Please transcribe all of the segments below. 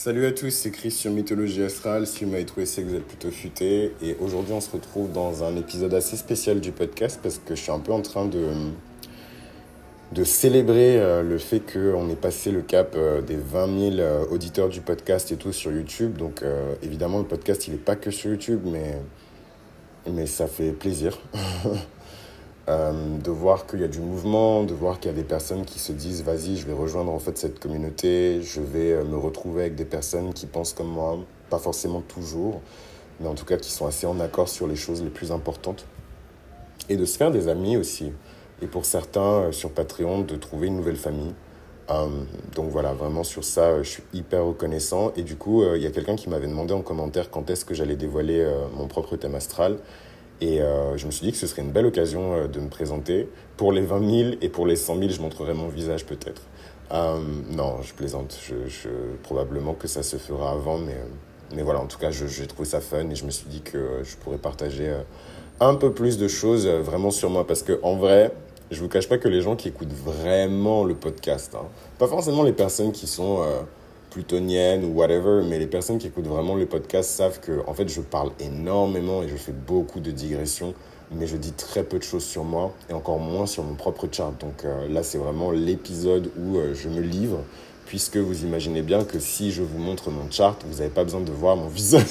Salut à tous, c'est Chris sur Mythologie Astrale. Si vous m'avez trouvé, c'est que vous êtes plutôt futé. Et aujourd'hui, on se retrouve dans un épisode assez spécial du podcast parce que je suis un peu en train de, célébrer euh, le fait qu'on ait passé le cap euh, des 20 000 euh, auditeurs du podcast et tout sur YouTube. Donc, évidemment, le podcast, il n'est pas que sur YouTube, mais ça fait plaisir. Euh, de voir qu'il y a du mouvement, de voir qu'il y a des personnes qui se disent vas-y, je vais rejoindre en fait cette communauté, je vais euh, me retrouver avec des personnes qui pensent comme moi, pas forcément toujours, mais en tout cas qui sont assez en accord sur les choses les plus importantes. Et de se faire des amis aussi. Et pour certains, euh, sur Patreon, de trouver une nouvelle famille. donc voilà, vraiment sur ça, je suis hyper reconnaissant. Et du coup, il y a quelqu'un qui m'avait demandé en commentaire quand est-ce que j'allais dévoiler mon propre thème astral. Et euh, je me suis dit que ce serait une belle occasion euh, de me présenter. Pour les 20 000 et pour les 100 000, je montrerai mon visage peut-être. Euh, non, je plaisante. Je, probablement que ça se fera avant, mais, mais voilà, en tout cas, j'ai trouvé ça fun et je me suis dit que je pourrais partager un peu plus de choses vraiment sur moi. Parce que en vrai, je vous cache pas que les gens qui écoutent vraiment le podcast, hein, pas forcément les personnes qui sont plutonienne ou whatever, mais les personnes qui écoutent vraiment le podcast savent que en fait je parle énormément et je fais beaucoup de digressions, mais je dis très peu de choses sur moi et encore moins sur mon propre chart. Donc euh, là c'est vraiment l'épisode où euh, je me livre, puisque vous imaginez bien que si je vous montre mon chart, vous n'avez pas besoin de voir mon visage,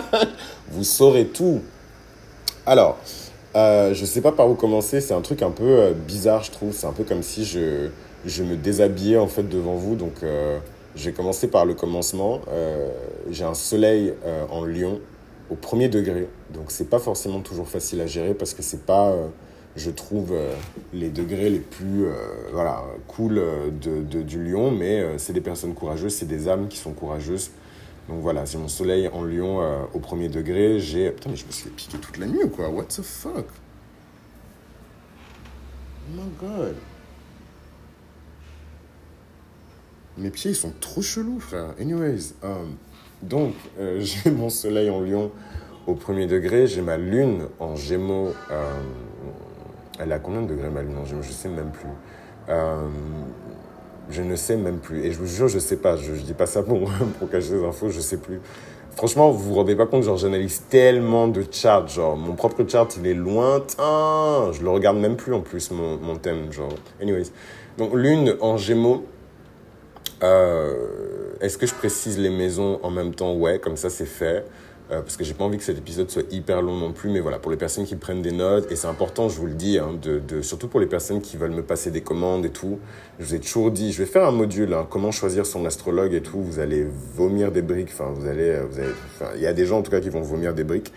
vous saurez tout. Alors, euh, je sais pas par où commencer, c'est un truc un peu euh, bizarre je trouve, c'est un peu comme si je, je me déshabillais en fait devant vous, donc je vais commencer par le commencement. Euh, j'ai un soleil euh, en Lion au premier degré, donc c'est pas forcément toujours facile à gérer parce que c'est pas, euh, je trouve, les degrés les plus voilà, cool de, du Lion, mais c'est des personnes courageuses, c'est des âmes qui sont courageuses. Donc voilà, j'ai mon soleil en Lion au premier degré. J'ai. Putain, mais je me suis piquer toute la nuit ou quoi? What the fuck? Oh my god Mes pieds, ils sont trop chelous, frère. Anyways, um, donc, euh, j'ai mon soleil en lion au premier degré. J'ai ma lune en gémeaux. Euh, elle a combien de degrés, ma lune en gémeaux? Je sais même plus. Euh, je ne sais même plus. Et je vous jure, je sais pas. Je, ne dis pas ça pour, pour cacher des infos, je sais plus. Franchement, vous vous rendez pas compte, genre, j'analyse tellement de charts. Genre, mon propre chart, il est lointain. Je le regarde même plus en plus, mon, mon thème. Genre, anyways. Donc, lune en gémeaux. Euh, est-ce que je précise les maisons en même temps? Ouais, comme ça c'est fait. Euh, parce que j'ai pas envie que cet épisode soit hyper long non plus, mais voilà, pour les personnes qui prennent des notes, et c'est important, je vous le dis, hein, de, de, surtout pour les personnes qui veulent me passer des commandes et tout, je vous ai toujours dit, je vais faire un module, hein, comment choisir son astrologue et tout, vous allez vomir des briques, enfin, vous allez, vous allez, il y a des gens en tout cas qui vont vomir des briques,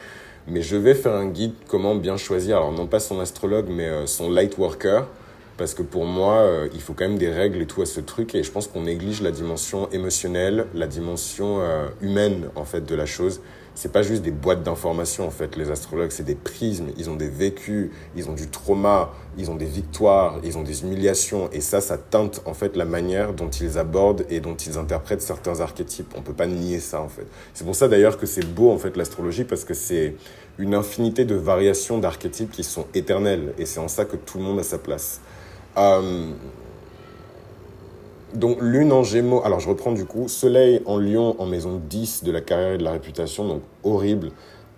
mais je vais faire un guide comment bien choisir, alors non pas son astrologue, mais euh, son light worker, parce que pour moi, euh, il faut quand même des règles et tout à ce truc. Et je pense qu'on néglige la dimension émotionnelle, la dimension euh, humaine, en fait, de la chose. C'est pas juste des boîtes d'informations, en fait. Les astrologues, c'est des prismes. Ils ont des vécus, ils ont du trauma, ils ont des victoires, ils ont des humiliations. Et ça, ça teinte, en fait, la manière dont ils abordent et dont ils interprètent certains archétypes. On peut pas nier ça, en fait. C'est pour ça, d'ailleurs, que c'est beau, en fait, l'astrologie, parce que c'est une infinité de variations d'archétypes qui sont éternelles. Et c'est en ça que tout le monde a sa place. Euh, donc lune en gémeaux, alors je reprends du coup, soleil en lion en maison 10 de la carrière et de la réputation, donc horrible,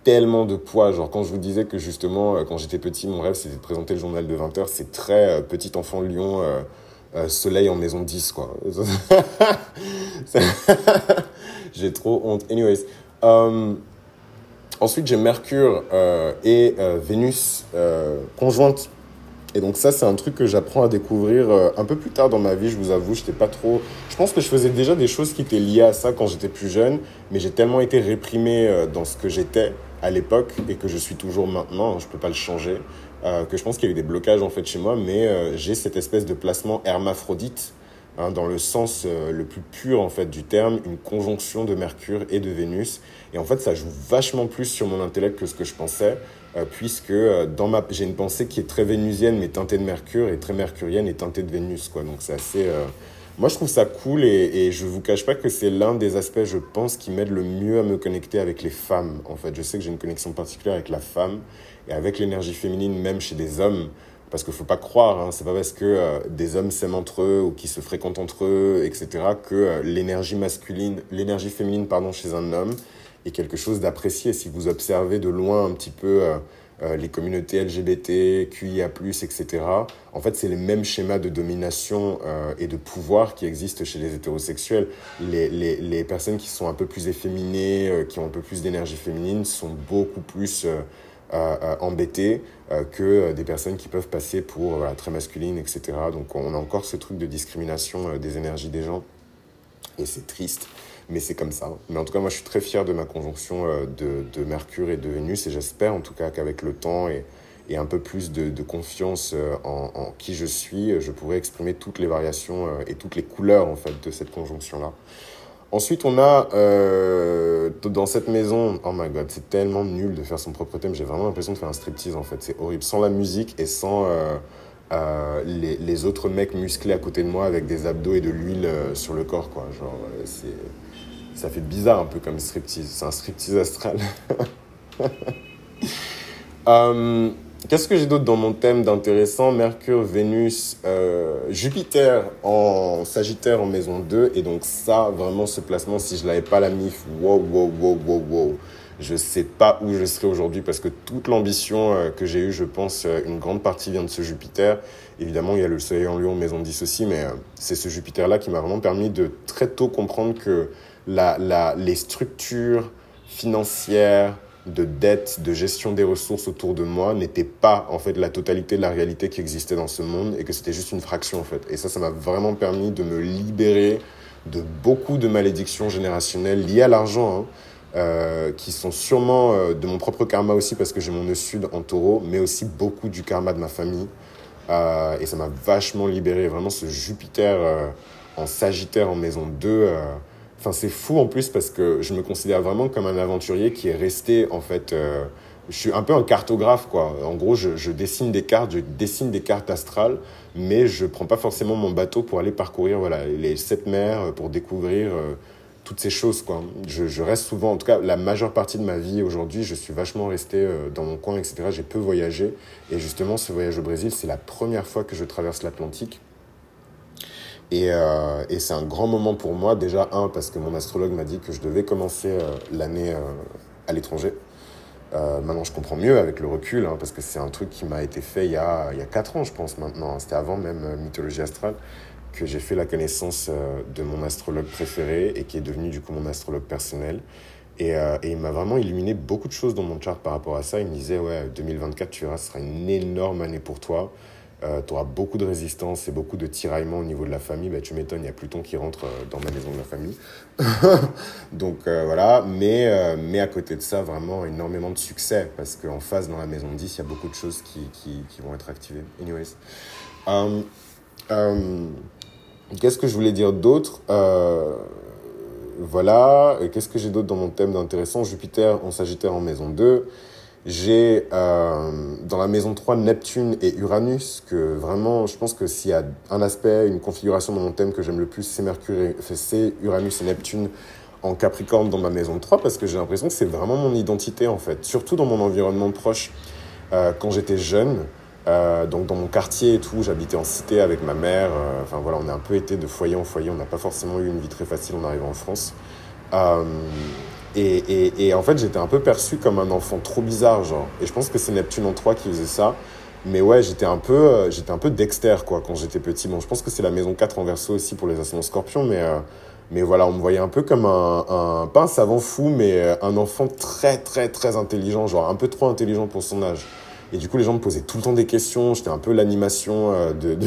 tellement de poids, genre quand je vous disais que justement euh, quand j'étais petit, mon rêve c'était de présenter le journal de 20h, c'est très euh, petit enfant lion, soleil en maison 10 quoi. j'ai trop honte. Anyways, ensuite j'ai Mercure et Vénus conjointes et donc ça, c'est un truc que j'apprends à découvrir euh, un peu plus tard dans ma vie, je vous avoue. J'étais pas trop... Je pense que je faisais déjà des choses qui étaient liées à ça quand j'étais plus jeune, mais j'ai tellement été réprimé euh, dans ce que j'étais à l'époque et que je suis toujours maintenant, hein, je peux pas le changer, euh, que je pense qu'il y a eu des blocages en fait chez moi, mais j'ai cette espèce de placement hermaphrodite Hein, dans le sens le plus pur en fait du terme, une conjonction de Mercure et de Vénus. Et en fait, ça joue vachement plus sur mon intellect que ce que je pensais. Euh, puisque euh, dans ma j'ai une pensée qui est très vénusienne mais teintée de Mercure et très mercurienne et teintée de Vénus quoi. Donc c'est euh, moi je trouve ça cool et, et je vous cache pas que c'est l'un des aspects je pense qui m'aide le mieux à me connecter avec les femmes en fait. Je sais que j'ai une connexion particulière avec la femme et avec l'énergie féminine même chez des hommes. Parce qu'il ne faut pas croire, hein, c'est pas parce que euh, des hommes s'aiment entre eux ou qui se fréquentent entre eux, etc., que euh, l'énergie masculine, l'énergie féminine, pardon, chez un homme est quelque chose d'apprécié. Si vous observez de loin un petit peu euh, les communautés LGBT, QIA+, etc., en fait, c'est les mêmes schémas de domination et de pouvoir qui existent chez les hétérosexuels. Les, les, les personnes qui sont un peu plus efféminées, qui ont un peu plus d'énergie féminine, sont beaucoup plus euh, embêtés euh, que euh, des personnes qui peuvent passer pour très masculines, etc. Donc on a encore ce truc de discrimination des énergies des gens. Et c'est triste, mais c'est comme ça. Mais en tout cas, moi, je suis très fier de ma conjonction de, de Mercure et de Vénus, et j'espère en tout cas qu'avec le temps et, et un peu plus de, de confiance en, en, qui je suis, je pourrai exprimer toutes les variations et toutes les couleurs en fait de cette conjonction-là. Ensuite, on a euh, dans cette maison, oh my god, c'est tellement nul de faire son propre thème. J'ai vraiment l'impression de faire un striptease en fait. C'est horrible. Sans la musique et sans euh, euh, les, autres mecs musclés à côté de moi avec des abdos et de l'huile sur le corps, quoi. Genre, c'est. Ça fait bizarre un peu comme striptease. C'est un striptease astral. Qu'est-ce que j'ai d'autre dans mon thème d'intéressant? Mercure, Vénus, euh, Jupiter en Sagittaire en maison 2. Et donc ça, vraiment, ce placement, si je l'avais pas la MIF, wow, wow, wow, wow, wow. Je sais pas où je serais aujourd'hui parce que toute l'ambition euh, que j'ai eue, je pense, euh, une grande partie vient de ce Jupiter. Évidemment, il y a le Soleil en Lion, maison 10 aussi, mais euh, c'est ce Jupiter-là qui m'a vraiment permis de très tôt comprendre que la, la, les structures financières, de dette, de gestion des ressources autour de moi n'était pas en fait la totalité de la réalité qui existait dans ce monde et que c'était juste une fraction en fait. Et ça, ça m'a vraiment permis de me libérer de beaucoup de malédictions générationnelles liées à l'argent, hein, euh, qui sont sûrement euh, de mon propre karma aussi parce que j'ai mon nœud sud en taureau, mais aussi beaucoup du karma de ma famille. Euh, et ça m'a vachement libéré. Vraiment, ce Jupiter en Sagittaire en maison 2 Enfin, c'est fou en plus parce que je me considère vraiment comme un aventurier qui est resté en fait. Euh, je suis un peu un cartographe quoi. En gros, je, dessine des cartes, je dessine des cartes astrales, mais je prends pas forcément mon bateau pour aller parcourir voilà les sept mers pour découvrir euh, toutes ces choses quoi. Je, reste souvent, en tout cas, la majeure partie de ma vie aujourd'hui, je suis vachement resté euh, dans mon coin, etc. J'ai peu voyagé et justement, ce voyage au Brésil, c'est la première fois que je traverse l'Atlantique. Et, euh, et c'est un grand moment pour moi, déjà, un, parce que mon astrologue m'a dit que je devais commencer euh, l'année euh, à l'étranger. Euh, maintenant, je comprends mieux avec le recul, hein, parce que c'est un truc qui m'a été fait il y, a, il y a 4 ans, je pense, maintenant. C'était avant même euh, Mythologie Astrale, que j'ai fait la connaissance euh, de mon astrologue préféré et qui est devenu du coup mon astrologue personnel. Et, et il m'a vraiment illuminé beaucoup de choses dans mon chart par rapport à ça. Il me disait, ouais, 2024, tu verras, ce sera une énorme année pour toi euh, tu auras beaucoup de résistance et beaucoup de tiraillements au niveau de la famille. Bah, tu m'étonnes, il y a Pluton qui rentre euh, dans ma maison de la famille. Donc euh, voilà, mais, euh, mais à côté de ça, vraiment énormément de succès parce qu'en face, dans la maison 10, il y a beaucoup de choses qui, qui, vont être activées. Anyways. Um, Qu'est-ce que je voulais dire d'autre? Voilà, qu'est-ce que j'ai d'autre dans mon thème d'intéressant? Jupiter en Sagittaire en maison 2. J'ai euh, dans la maison 3 Neptune et Uranus, que vraiment, je pense que s'il y a un aspect, une configuration dans mon thème que j'aime le plus, c'est Mercure, c'est Uranus et Neptune en Capricorne dans ma maison 3, parce que j'ai l'impression que c'est vraiment mon identité en fait, surtout dans mon environnement proche. Euh, quand j'étais jeune, euh, donc dans mon quartier et tout, j'habitais en cité avec ma mère. Enfin voilà, on a un peu été de foyer en foyer. On n'a pas forcément eu une vie très facile en arrivant en France. Et, et, et en fait, j'étais un peu perçu comme un enfant trop bizarre, genre. Et je pense que c'est Neptune en 3 qui faisait ça. Mais ouais, j'étais un peu, euh, j'étais un peu Dexter, quoi, quand j'étais petit. Bon, je pense que c'est la maison 4 en verso aussi pour les ascendants scorpions, mais, euh, mais voilà, on me voyait un peu comme un, un, pas un savant fou, mais euh, un enfant très, très, très intelligent, genre un peu trop intelligent pour son âge. Et du coup, les gens me posaient tout le temps des questions. J'étais un peu l'animation euh, de. de...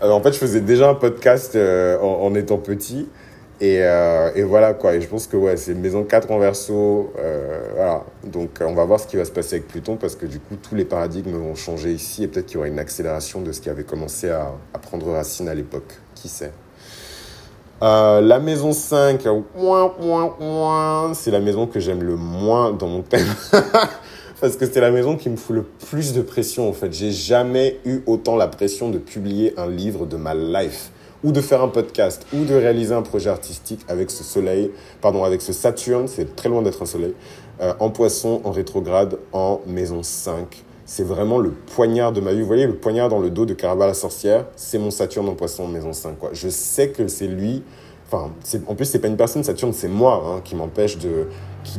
Alors, en fait, je faisais déjà un podcast en étant petit. Et, euh, et, voilà quoi. Et je pense que ouais, c'est maison 4 en verso. Euh, voilà. Donc on va voir ce qui va se passer avec Pluton parce que du coup tous les paradigmes vont changer ici et peut-être qu'il y aura une accélération de ce qui avait commencé à, prendre racine à l'époque. Qui sait? Euh, La maison 5, c'est la maison que j'aime le moins dans mon thème. parce que c'est la maison qui me fout le plus de pression en fait. J'ai jamais eu autant la pression de publier un livre de ma life ou de faire un podcast, ou de réaliser un projet artistique avec ce soleil, pardon, avec ce Saturne, c'est très loin d'être un soleil, euh, en poisson, en rétrograde, en maison 5. c'est vraiment le poignard de ma vie. Vous voyez, le poignard dans le dos de Caraba la sorcière, c'est mon Saturne en poisson maison 5. Quoi. Je sais que c'est lui. Enfin, en plus, c'est pas une personne, Saturne, c'est moi hein, qui m'empêche de,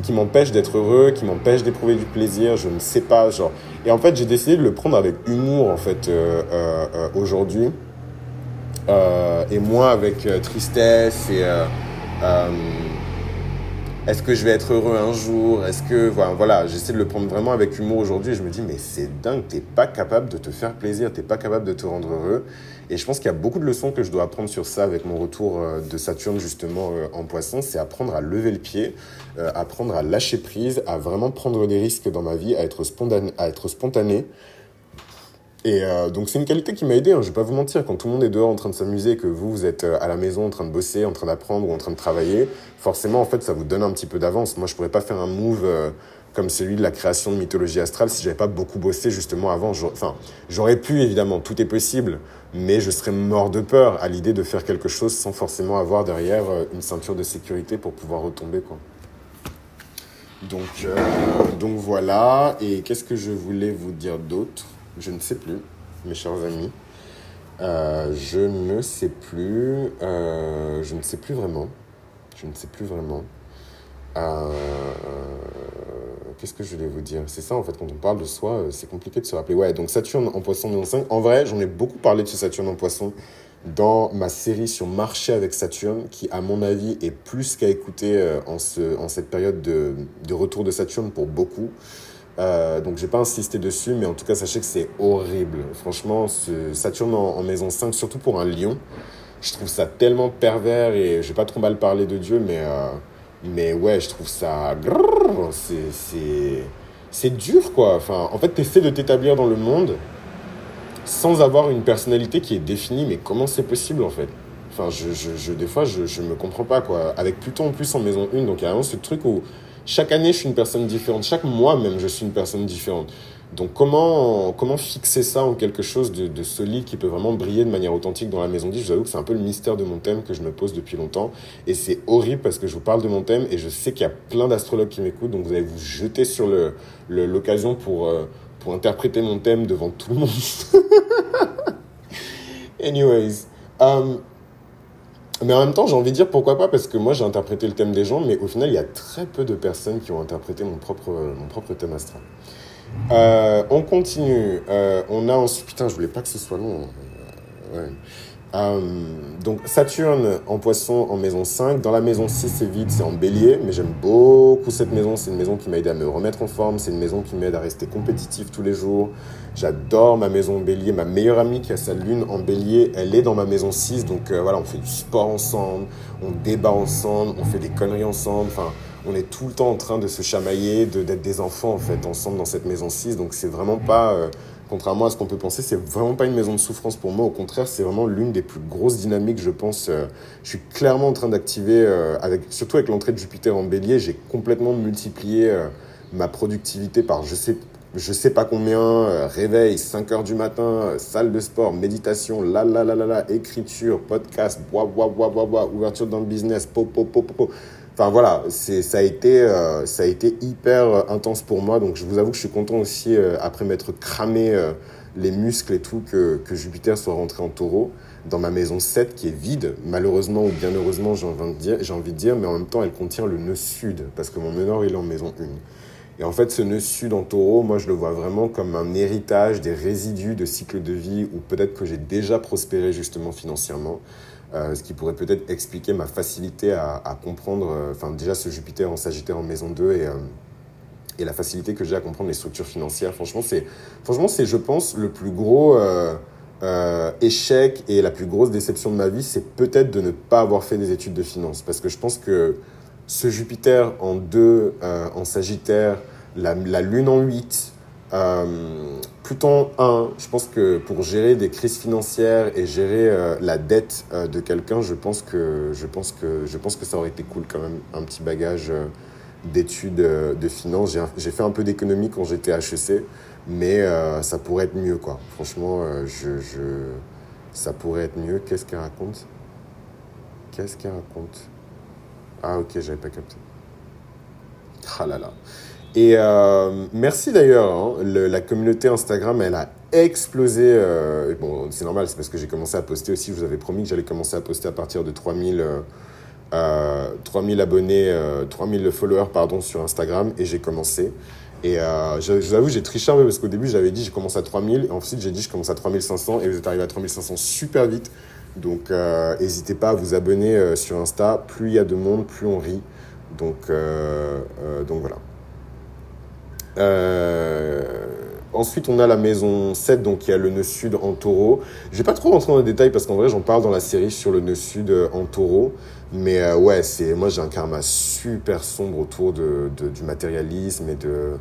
qui, m'empêche d'être heureux, qui m'empêche d'éprouver du plaisir. Je ne sais pas, genre. Et en fait, j'ai décidé de le prendre avec humour, en fait, euh, euh, euh, et moins avec tristesse et est-ce que je vais être heureux un jour? Est-ce que voilà, j'essaie de le prendre vraiment avec humour aujourd'hui. Je me dis mais c'est dingue, t'es pas capable de te faire plaisir, t'es pas capable de te rendre heureux. Et je pense qu'il y a beaucoup de leçons que je dois apprendre sur ça avec mon retour euh, de Saturne justement euh, en Poisson. C'est apprendre à lever le pied, euh, apprendre à lâcher prise, à vraiment prendre des risques dans ma vie, à être spontané et euh, donc c'est une qualité qui m'a aidé, hein, je vais pas vous mentir, quand tout le monde est dehors en train de s'amuser, que vous, vous êtes euh, à la maison en train de bosser, en train d'apprendre ou en train de travailler, forcément en fait ça vous donne un petit peu d'avance. Moi je pourrais pas faire un move euh, comme celui de la création de mythologie astrale si j'avais pas beaucoup bossé justement avant. Enfin, j'aurais pu évidemment, tout est possible, mais je serais mort de peur à l'idée de faire quelque chose sans forcément avoir derrière une ceinture de sécurité pour pouvoir retomber quoi. Donc, donc voilà, et qu'est-ce que je voulais vous dire d'autre? Je ne sais plus, mes chers amis. Euh, je ne sais plus. Euh, je ne sais plus vraiment. Je ne sais plus vraiment. Euh, qu'est-ce que je voulais vous dire? C'est ça, en fait, quand on parle de soi, c'est compliqué de se rappeler. Ouais, donc Saturne en poisson 5. En vrai, j'en ai beaucoup parlé de ce Saturne en poisson dans ma série sur marcher avec Saturne, qui, à mon avis, est plus qu'à écouter en, ce, en cette période de, de retour de Saturne pour beaucoup. Euh, donc, j'ai pas insisté dessus, mais en tout cas, sachez que c'est horrible. Franchement, ce Saturne en, maison 5, surtout pour un lion, je trouve ça tellement pervers et j'ai pas trop mal parlé de Dieu, mais, euh, mais ouais, je trouve ça. C'est dur, quoi. Enfin, en fait, tu essaies de t'établir dans le monde sans avoir une personnalité qui est définie, mais comment c'est possible, en fait? Enfin, je, je, des fois, je, je me comprends pas, quoi. Avec Pluton en plus en maison 1, donc il y a vraiment ce truc où chaque année, je suis une personne différente. Chaque mois même, je suis une personne différente. Donc comment, comment fixer ça en quelque chose de, solide qui peut vraiment briller de manière authentique dans la maison 10 Je vous avoue que c'est un peu le mystère de mon thème que je me pose depuis longtemps. Et c'est horrible parce que je vous parle de mon thème et je sais qu'il y a plein d'astrologues qui m'écoutent. Donc vous allez vous jeter sur l'occasion le, pour, euh, pour interpréter mon thème devant tout le monde. Anyways. Um, mais en même temps, j'ai envie de dire pourquoi pas, parce que moi j'ai interprété le thème des gens, mais au final, il y a très peu de personnes qui ont interprété mon propre, mon propre thème astral. Euh, on continue. Euh, on a ensuite. Putain, je voulais pas que ce soit long. Euh, ouais. Euh, donc Saturne en poisson en maison 5. Dans la maison 6, c'est vide, c'est en bélier. Mais j'aime beaucoup cette maison. C'est une maison qui m'a aidé à me remettre en forme. C'est une maison qui m'aide à rester compétitif tous les jours. J'adore ma maison bélier. Ma meilleure amie qui a sa lune en bélier, elle est dans ma maison 6. Donc euh, voilà, on fait du sport ensemble, on débat ensemble, on fait des conneries ensemble. Enfin, on est tout le temps en train de se chamailler, d'être des enfants en fait ensemble dans cette maison 6. Donc c'est vraiment pas... Euh, contrairement à ce qu'on peut penser, c'est vraiment pas une maison de souffrance pour moi. Au contraire, c'est vraiment l'une des plus grosses dynamiques, je pense. Euh, je suis clairement en train d'activer, euh, avec, surtout avec l'entrée de Jupiter en bélier, j'ai complètement multiplié euh, ma productivité par je sais, je sais pas combien, réveil, 5 heures du matin, salle de sport, méditation, la la la la la, écriture, podcast, bois, bois, bois, bois, bois, ouverture le business, pop, pop, pop, pop. Enfin voilà, ça a été euh, ça a été hyper euh, intense pour moi. Donc je vous avoue que je suis content aussi euh, après m'être cramé les muscles et tout que, que Jupiter soit rentré en Taureau dans ma maison 7 qui est vide, malheureusement ou bien heureusement, j'ai envie, de dire, j'ai envie de dire, mais en même temps, elle contient le nœud sud, parce que mon nœud il est en maison 1. Et en fait, ce nœud sud en taureau, moi, je le vois vraiment comme un héritage des résidus de cycle de vie où peut-être que j'ai déjà prospéré justement financièrement. Euh, ce qui pourrait peut-être expliquer ma facilité à, comprendre, euh, enfin déjà ce Jupiter en Sagittaire en maison 2 et, euh, et la facilité que j'ai à comprendre les structures financières. Franchement, c'est, franchement, c'est je pense, le plus gros échec et la plus grosse déception de ma vie, c'est peut-être de ne pas avoir fait des études de finance. Parce que je pense que ce Jupiter en 2, en Sagittaire, la, la Lune en 8, euh, Pluton 1, je pense que pour gérer des crises financières et gérer euh, la dette euh, de quelqu'un, je pense que je pense que je pense que ça aurait été cool quand même un petit bagage euh, d'études de finance. J'ai fait un peu d'économie quand j'étais HEC, mais ça pourrait être mieux quoi. Franchement, je ça pourrait être mieux. Qu'est-ce qu'elle raconte? Qu'est-ce qu'elle raconte? Ah ok, j'avais pas capté. Ah là là. Et euh, merci d'ailleurs, hein. la communauté Instagram, elle a explosé. Euh, bon, c'est normal, c'est parce que j'ai commencé à poster aussi. Je vous avais promis que j'allais commencer à poster à partir de 3000, euh, 3000 abonnés, 3000 followers pardon, sur Instagram. Et j'ai commencé. Et je, vous avoue, j'ai triché un peu parce qu'au début, j'avais dit j'ai commencé à 3000. Et ensuite, j'ai dit je commence à 3500. Et vous êtes arrivé à 3500 super vite. Donc, n'hésitez pas à vous abonner sur Insta. Plus il y a de monde, plus on rit. Donc, donc voilà. Euh, ensuite, on a la maison 7, donc il y a le nœud sud en taureau. Je vais pas trop rentrer dans les détails parce qu'en vrai, j'en parle dans la série sur le nœud sud euh, en taureau. Mais euh, ouais, c'est moi j'ai un karma super sombre autour de, du matérialisme et de,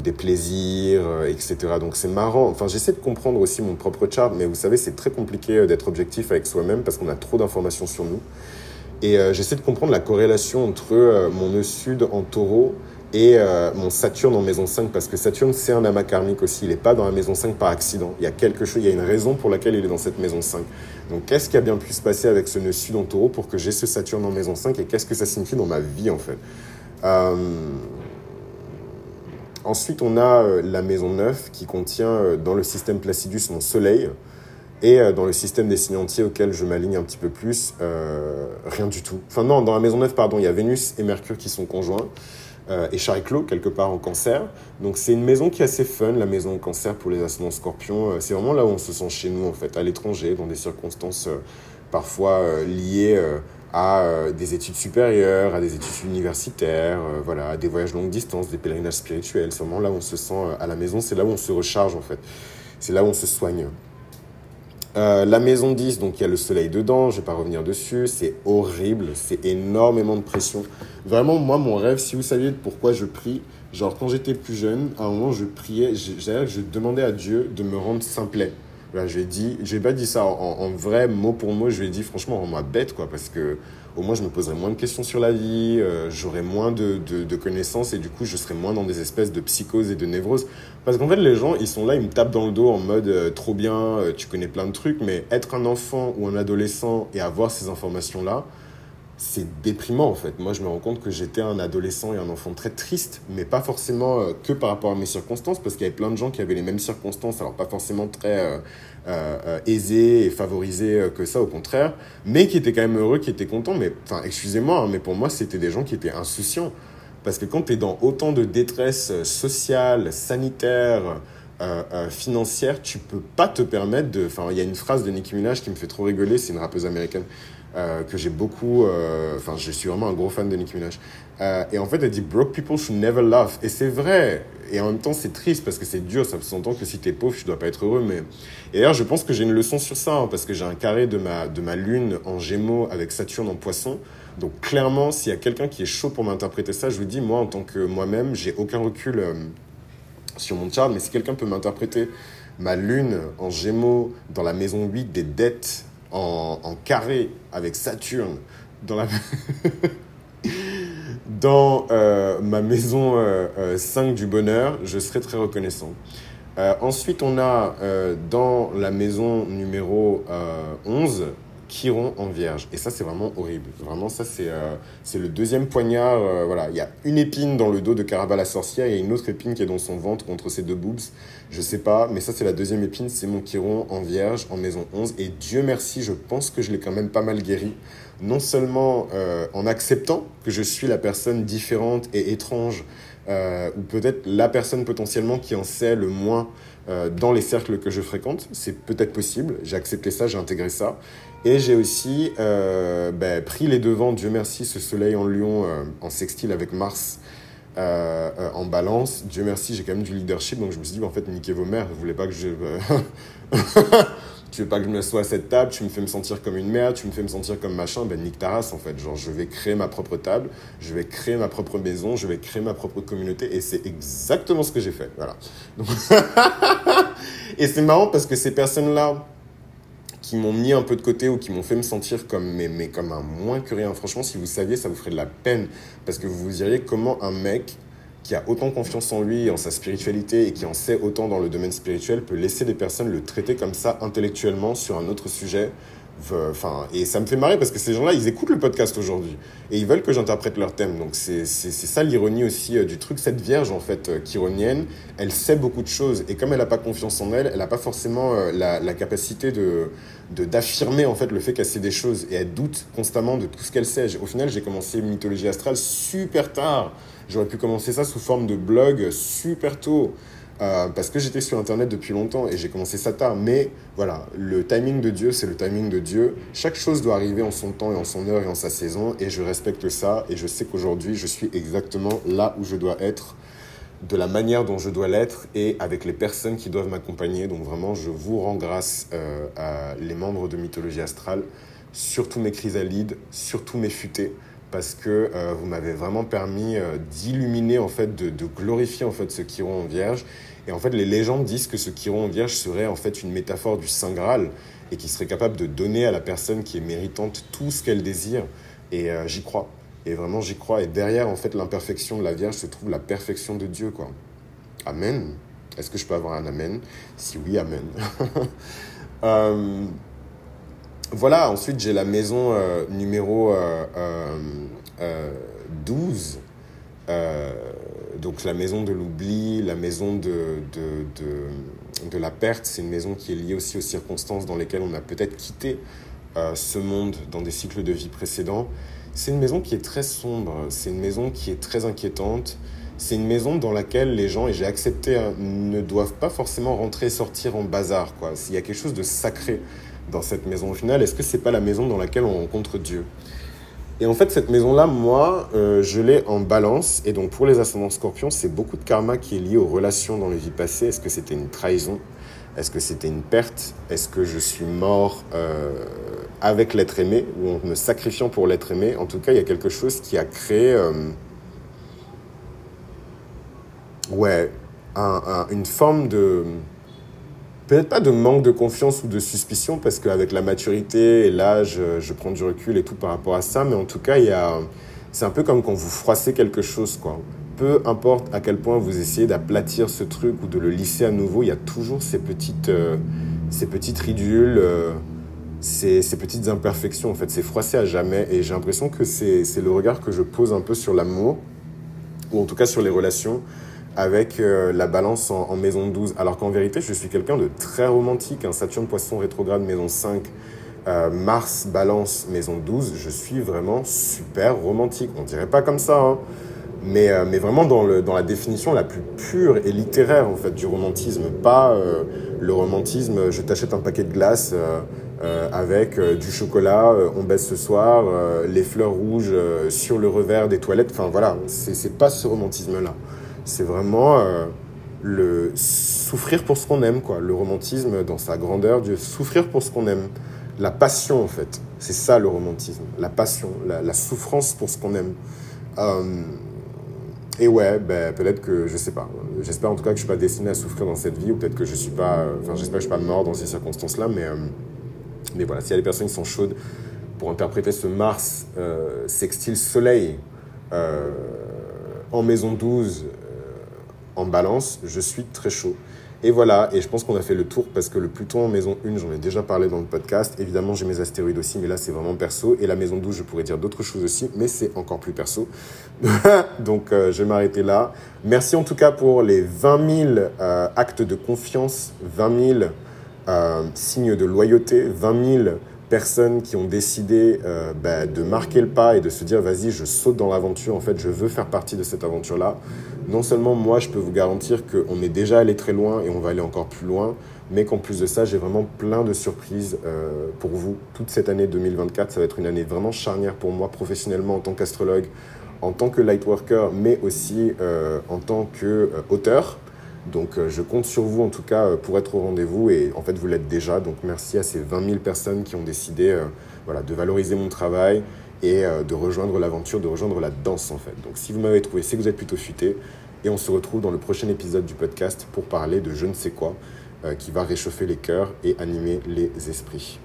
des plaisirs, etc. Donc c'est marrant. Enfin, j'essaie de comprendre aussi mon propre chart, mais vous savez, c'est très compliqué d'être objectif avec soi-même parce qu'on a trop d'informations sur nous. Et j'essaie de comprendre la corrélation entre mon nœud sud en taureau et euh, mon Saturne en maison 5, parce que Saturne, c'est un amas karmique aussi. Il n'est pas dans la maison 5 par accident. Il y a quelque chose, il y a une raison pour laquelle il est dans cette maison 5. Donc, qu'est-ce qui a bien pu se passer avec ce nœud sud en taureau pour que j'ai ce Saturne en maison 5 et qu'est-ce que ça signifie dans ma vie, en fait? Euh, Ensuite, on a euh, la maison 9 qui contient dans le système Placidus mon soleil. Et dans le système des signes entiers auquel je m'aligne un petit peu plus, rien du tout. Enfin non, dans la maison 9, pardon, il y a Vénus et Mercure qui sont conjoints. Euh, et Chariclo, quelque part en cancer. Donc c'est une maison qui est assez fun, la maison en cancer pour les ascendants scorpions. Euh, c'est vraiment là où on se sent chez nous, en fait, à l'étranger, dans des circonstances euh, parfois liées à des études supérieures, à des études universitaires, voilà, à des voyages longue distance, des pèlerinages spirituels. C'est vraiment là où on se sent à la maison, c'est là où on se recharge, en fait. C'est là où on se soigne. Euh, la maison 10, donc il y a le soleil dedans, je vais pas revenir dessus, c'est horrible, c'est énormément de pression. Vraiment, moi, mon rêve, si vous saviez pourquoi je prie, genre quand j'étais plus jeune, à un moment, je priais, je, je demandais à Dieu de me rendre simplet. Là, je lui ai dit, je pas dit ça en, en, vrai, mot pour mot, je lui ai dit franchement, rends-moi bête, quoi, parce que au moins je me poserais moins de questions sur la vie, euh, j'aurais moins de, de, connaissances et du coup je serais moins dans des espèces de psychose et de névrose. Parce qu'en fait les gens ils sont là, ils me tapent dans le dos en mode euh, trop bien, euh, tu connais plein de trucs, mais être un enfant ou un adolescent et avoir ces informations-là, c'est déprimant en fait. Moi, je me rends compte que j'étais un adolescent et un enfant très triste, mais pas forcément que par rapport à mes circonstances, parce qu'il y avait plein de gens qui avaient les mêmes circonstances, alors pas forcément très euh, euh, aisés et favorisés euh, que ça, au contraire, mais qui étaient quand même heureux, qui étaient contents. Mais, enfin, excusez-moi, hein, mais pour moi, c'était des gens qui étaient insouciants. Parce que quand tu es dans autant de détresse sociale, sanitaire, financière, tu peux pas te permettre de. Enfin, il y a une phrase de Nicki Minaj qui me fait trop rigoler, c'est une rappeuse américaine. Que j'ai beaucoup. Enfin, je suis vraiment un gros fan de Nicki Minaj. et en fait, elle dit Broke people should never laugh. Et c'est vrai. Et en même temps, c'est triste parce que c'est dur. Ça s'entend que si tu es pauvre, tu dois pas être heureux. Mais... Et d'ailleurs, je pense que j'ai une leçon sur ça, hein, parce que j'ai un carré de ma, de ma lune en gémeaux avec Saturne en poisson. Donc clairement, s'il y a quelqu'un qui est chaud pour m'interpréter ça, je vous dis, moi, en tant que moi-même, j'ai aucun recul euh, sur mon chart. Mais si quelqu'un peut m'interpréter ma lune en gémeaux dans la maison 8 des dettes en, carré avec Saturne dans la... dans euh, ma maison 5 euh, euh, du bonheur, je serai très reconnaissant. ensuite, on a dans la maison numéro 11 Chiron en vierge. Et ça, c'est vraiment horrible. Vraiment, ça, c'est c'est le deuxième poignard. voilà, il y a une épine dans le dos de Caraba la sorcière, il y a une autre épine qui est dans son ventre contre ses deux boobs. Je sais pas, mais ça, c'est la deuxième épine, c'est mon Chiron en vierge en maison 11. Et Dieu merci, je pense que je l'ai quand même pas mal guéri non seulement euh, en acceptant que je suis la personne différente et étrange, euh, ou peut-être la personne potentiellement qui en sait le moins euh, dans les cercles que je fréquente, c'est peut-être possible, j'ai accepté ça, j'ai intégré ça, et j'ai aussi ben, pris les devants, Dieu merci, ce soleil en lion en sextile avec Mars. en balance, Dieu merci, j'ai quand même du leadership, donc je me suis dit, en fait, niquez vos mères, vous voulez pas que je... tu veux pas que je me sois à cette table, tu me fais me sentir comme une merde, tu me fais me sentir comme machin, ben nique ta race en fait. Genre, je vais créer ma propre table, je vais créer ma propre maison, je vais créer ma propre communauté et c'est exactement ce que j'ai fait. Voilà. et c'est marrant parce que ces personnes-là qui m'ont mis un peu de côté ou qui m'ont fait me sentir comme, mais, mais comme un moins que rien, franchement, si vous saviez, ça vous ferait de la peine. Parce que vous vous diriez comment un mec qui a autant confiance en lui, en sa spiritualité et qui en sait autant dans le domaine spirituel peut laisser des personnes le traiter comme ça intellectuellement sur un autre sujet Enfin, et ça me fait marrer parce que ces gens-là, ils écoutent le podcast aujourd'hui et ils veulent que j'interprète leur thème. Donc c'est ça l'ironie aussi euh, du truc. Cette vierge, en fait, euh, kironienne, elle sait beaucoup de choses et comme elle n'a pas confiance en elle, elle n'a pas forcément euh, la, la, capacité de d'affirmer en fait le fait qu'elle sait des choses et elle doute constamment de tout ce qu'elle sait. Au final, j'ai commencé mythologie astrale super tard. J'aurais pu commencer ça sous forme de blog super tôt. Euh, parce que j'étais sur Internet depuis longtemps et j'ai commencé ça tard. Mais voilà, le timing de Dieu, c'est le timing de Dieu. Chaque chose doit arriver en son temps et en son heure et en sa saison. Et je respecte ça. Et je sais qu'aujourd'hui, je suis exactement là où je dois être, de la manière dont je dois l'être et avec les personnes qui doivent m'accompagner. Donc vraiment, je vous rends grâce euh, à les membres de Mythologie Astrale, surtout mes chrysalides, surtout mes futés parce que euh, vous m'avez vraiment permis d'illuminer en fait de, glorifier en fait ce chiron en vierge et en fait, les légendes disent que ce chiron en vierge serait en fait une métaphore du Saint Graal et qui serait capable de donner à la personne qui est méritante tout ce qu'elle désire. Et euh, j'y crois. Et vraiment, j'y crois. Et derrière, en fait, l'imperfection de la Vierge se trouve la perfection de Dieu, quoi. Amen. Est-ce que je peux avoir un Amen? Si oui, Amen. euh, voilà, ensuite, j'ai la maison euh, numéro 12. Euh, donc la maison de l'oubli, la maison de, de, de, de la perte, c'est une maison qui est liée aussi aux circonstances dans lesquelles on a peut-être quitté euh, ce monde dans des cycles de vie précédents. C'est une maison qui est très sombre, c'est une maison qui est très inquiétante, c'est une maison dans laquelle les gens, et j'ai accepté, hein, ne doivent pas forcément rentrer et sortir en bazar. Quoi. S'il y a quelque chose de sacré dans cette maison au final, est-ce que c'est pas la maison dans laquelle on rencontre Dieu? Et en fait, cette maison-là, moi, euh, je l'ai en balance. Et donc, pour les ascendants scorpions, c'est beaucoup de karma qui est lié aux relations dans les vies passées. Est-ce que c'était une trahison? Est-ce que c'était une perte? Est-ce que je suis mort euh, avec l'être aimé ou en me sacrifiant pour l'être aimé? En tout cas, il y a quelque chose qui a créé. Euh, ouais, une forme de peut-être pas de manque de confiance ou de suspicion, parce qu'avec la maturité et l'âge, je prends du recul et tout par rapport à ça, mais en tout cas, il y a, c'est un peu comme quand vous froissez quelque chose, quoi. Peu importe à quel point vous essayez d'aplatir ce truc ou de le lisser à nouveau, il y a toujours ces petites, euh, ces petites ridules, euh, ces, ces, petites imperfections, en fait. C'est froissé à jamais, et j'ai l'impression que c'est le regard que je pose un peu sur l'amour, ou en tout cas sur les relations, avec euh, la balance en, maison 12. Alors qu'en vérité, je suis quelqu'un de très romantique. Saturne Poisson rétrograde maison 5, euh, Mars Balance maison 12. Je suis vraiment super romantique. On dirait pas comme ça, hein. mais, euh, mais vraiment dans, le, dans la définition la plus pure et littéraire en fait du romantisme. Pas le romantisme, je t'achète un paquet de glace. avec du chocolat, on baisse ce soir, les fleurs rouges sur le revers des toilettes. Enfin voilà, c'est pas ce romantisme-là c'est vraiment euh, le souffrir pour ce qu'on aime, quoi. Le romantisme dans sa grandeur, Dieu, souffrir pour ce qu'on aime. La passion, en fait. C'est ça le romantisme. La passion, la, souffrance pour ce qu'on aime. Euh, et ouais, ben, peut-être que, je sais pas. J'espère en tout cas que je suis pas destiné à souffrir dans cette vie, ou peut-être que je suis pas, enfin, j'espère que je suis pas mort dans ces circonstances-là, mais, euh, mais voilà, s'il y a des personnes qui sont chaudes pour interpréter ce Mars sextile soleil en maison 12, en balance, je suis très chaud. Et voilà, et je pense qu'on a fait le tour parce que le Pluton en maison 1, j'en ai déjà parlé dans le podcast. Évidemment, j'ai mes astéroïdes aussi, mais là, c'est vraiment perso. Et la maison 12, je pourrais dire d'autres choses aussi, mais c'est encore plus perso. Donc, euh, je vais m'arrêter là. Merci en tout cas pour les 20 000 euh, actes de confiance, 20 000 euh, signes de loyauté, 20 000 personnes qui ont décidé euh, bah, de marquer le pas et de se dire vas-y, je saute dans l'aventure, en fait, je veux faire partie de cette aventure-là. Non seulement moi, je peux vous garantir qu'on est déjà allé très loin et on va aller encore plus loin, mais qu'en plus de ça, j'ai vraiment plein de surprises euh, pour vous. Toute cette année 2024, ça va être une année vraiment charnière pour moi professionnellement en tant qu'astrologue, en tant que lightworker, mais aussi euh, en tant qu'auteur. Donc euh, je compte sur vous en tout cas euh, pour être au rendez-vous et en fait vous l'êtes déjà. Donc merci à ces 20 000 personnes qui ont décidé euh, voilà, de valoriser mon travail et de rejoindre l'aventure, de rejoindre la danse en fait. Donc si vous m'avez trouvé, c'est que vous êtes plutôt futé et on se retrouve dans le prochain épisode du podcast pour parler de je ne sais quoi qui va réchauffer les cœurs et animer les esprits.